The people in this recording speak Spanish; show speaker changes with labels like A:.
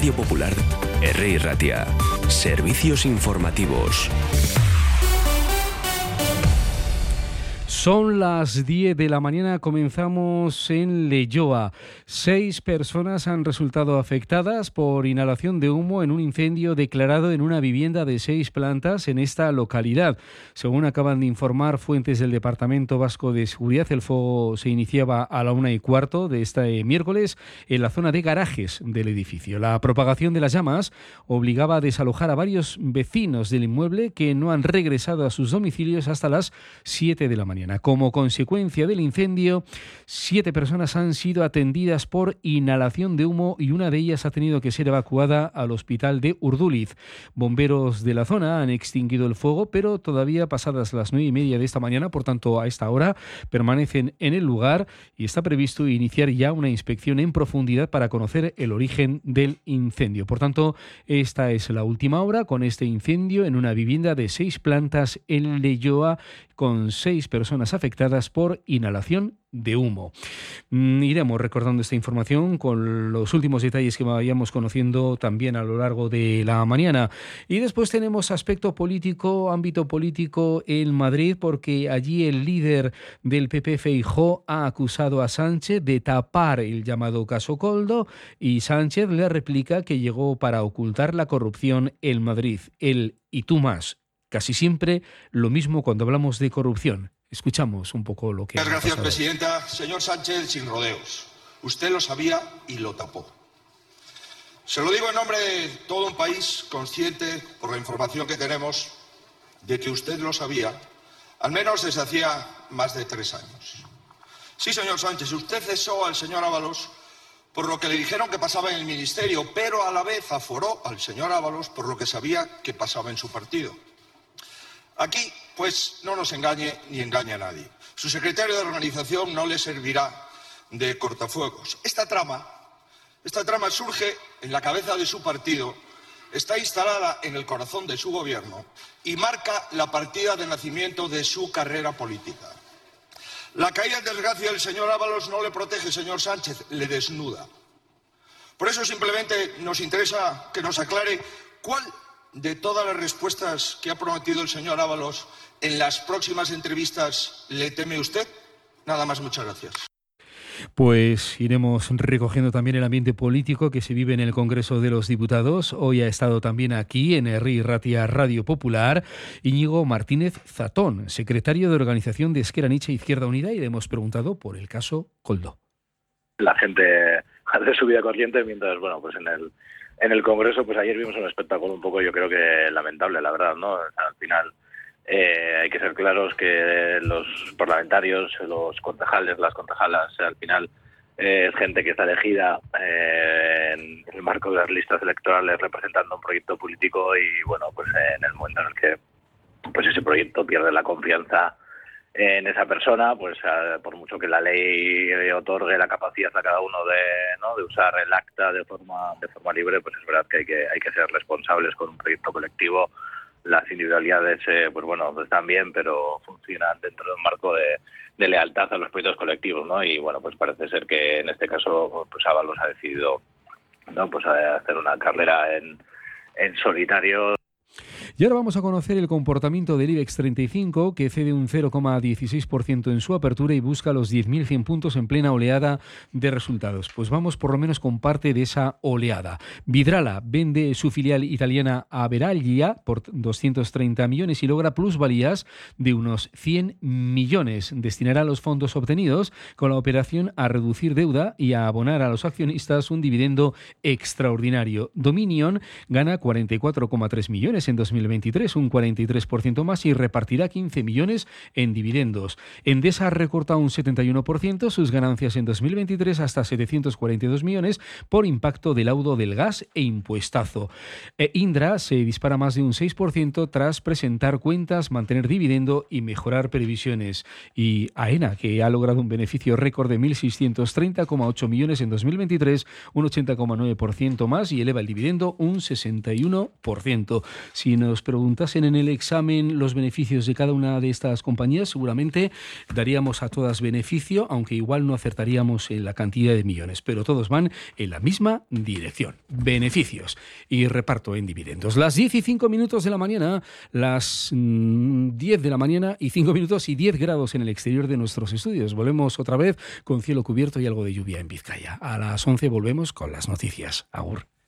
A: Radio Popular, R. Ratia. Servicios informativos.
B: Son las 10 de la mañana, comenzamos en Leyoa. Seis personas han resultado afectadas por inhalación de humo en un incendio declarado en una vivienda de seis plantas en esta localidad. Según acaban de informar fuentes del Departamento Vasco de Seguridad, el fuego se iniciaba a la una y cuarto de este miércoles en la zona de garajes del edificio. La propagación de las llamas obligaba a desalojar a varios vecinos del inmueble que no han regresado a sus domicilios hasta las 7 de la mañana. Como consecuencia del incendio, siete personas han sido atendidas por inhalación de humo y una de ellas ha tenido que ser evacuada al hospital de Urduliz. Bomberos de la zona han extinguido el fuego, pero todavía pasadas las nueve y media de esta mañana, por tanto a esta hora, permanecen en el lugar y está previsto iniciar ya una inspección en profundidad para conocer el origen del incendio. Por tanto, esta es la última hora con este incendio en una vivienda de seis plantas en Leyoa con seis personas afectadas por inhalación de humo. Mm, iremos recordando esta información con los últimos detalles que vayamos conociendo también a lo largo de la mañana. Y después tenemos aspecto político, ámbito político en Madrid, porque allí el líder del PP Feijó ha acusado a Sánchez de tapar el llamado caso Coldo y Sánchez le replica que llegó para ocultar la corrupción en Madrid. Él y tú más Casi siempre lo mismo cuando hablamos de corrupción. Escuchamos un poco lo que.
C: Muchas gracias, Presidenta. Señor Sánchez, sin rodeos. Usted lo sabía y lo tapó. Se lo digo en nombre de todo un país consciente, por la información que tenemos, de que usted lo sabía, al menos desde hacía más de tres años. Sí, señor Sánchez, usted cesó al señor Ábalos por lo que le dijeron que pasaba en el ministerio, pero a la vez aforó al señor Ábalos por lo que sabía que pasaba en su partido. Aquí, pues, no nos engañe ni engañe a nadie. Su secretario de organización no le servirá de cortafuegos. Esta trama, esta trama surge en la cabeza de su partido, está instalada en el corazón de su gobierno y marca la partida de nacimiento de su carrera política. La caída en desgracia del señor Ábalos no le protege, señor Sánchez, le desnuda. Por eso simplemente nos interesa que nos aclare cuál de todas las respuestas que ha prometido el señor Ábalos en las próximas entrevistas le teme usted? Nada más, muchas gracias.
B: Pues iremos recogiendo también el ambiente político que se vive en el Congreso de los Diputados. Hoy ha estado también aquí en RI Ratia Radio Popular Íñigo Martínez Zatón, secretario de organización de Esquerra Nietzsche Izquierda Unida, y le hemos preguntado por el caso Coldo.
D: La gente hace su vida corriente mientras, bueno, pues en el en el Congreso, pues ayer vimos un espectáculo un poco, yo creo que lamentable, la verdad, ¿no? Al final eh, hay que ser claros que los parlamentarios, los concejales, las concejalas, al final eh, es gente que está elegida eh, en el marco de las listas electorales representando un proyecto político y, bueno, pues en el momento en el que pues ese proyecto pierde la confianza en esa persona, pues por mucho que la ley otorgue la capacidad a cada uno de, ¿no? de usar el acta de forma de forma libre, pues es verdad que hay que hay que ser responsables con un proyecto colectivo. Las individualidades, eh, pues bueno, pues están bien, pero funcionan dentro de un marco de, de, lealtad a los proyectos colectivos, ¿no? Y bueno, pues parece ser que en este caso, pues Ábalos ha decidido, ¿no? Pues hacer una carrera en, en solitario
B: y ahora vamos a conocer el comportamiento del IBEX 35, que cede un 0,16% en su apertura y busca los 10.100 puntos en plena oleada de resultados. Pues vamos por lo menos con parte de esa oleada. Vidrala vende su filial italiana a Veraglia por 230 millones y logra plusvalías de unos 100 millones. Destinará los fondos obtenidos con la operación a reducir deuda y a abonar a los accionistas un dividendo extraordinario. Dominion gana 44,3 millones en 2020 2023, un 43% más y repartirá 15 millones en dividendos. Endesa ha recortado un 71% sus ganancias en 2023 hasta 742 millones por impacto del laudo del gas e impuestazo. E Indra se dispara más de un 6% tras presentar cuentas, mantener dividendo y mejorar previsiones. Y AENA, que ha logrado un beneficio récord de 1.630,8 millones en 2023, un 80,9% más y eleva el dividendo un 61%. Si nos nos preguntasen en el examen los beneficios de cada una de estas compañías, seguramente daríamos a todas beneficio, aunque igual no acertaríamos en la cantidad de millones, pero todos van en la misma dirección. Beneficios y reparto en dividendos. Las 10 y 5 minutos de la mañana, las 10 mm, de la mañana y 5 minutos y 10 grados en el exterior de nuestros estudios. Volvemos otra vez con cielo cubierto y algo de lluvia en Vizcaya. A las 11 volvemos con las noticias. Agur.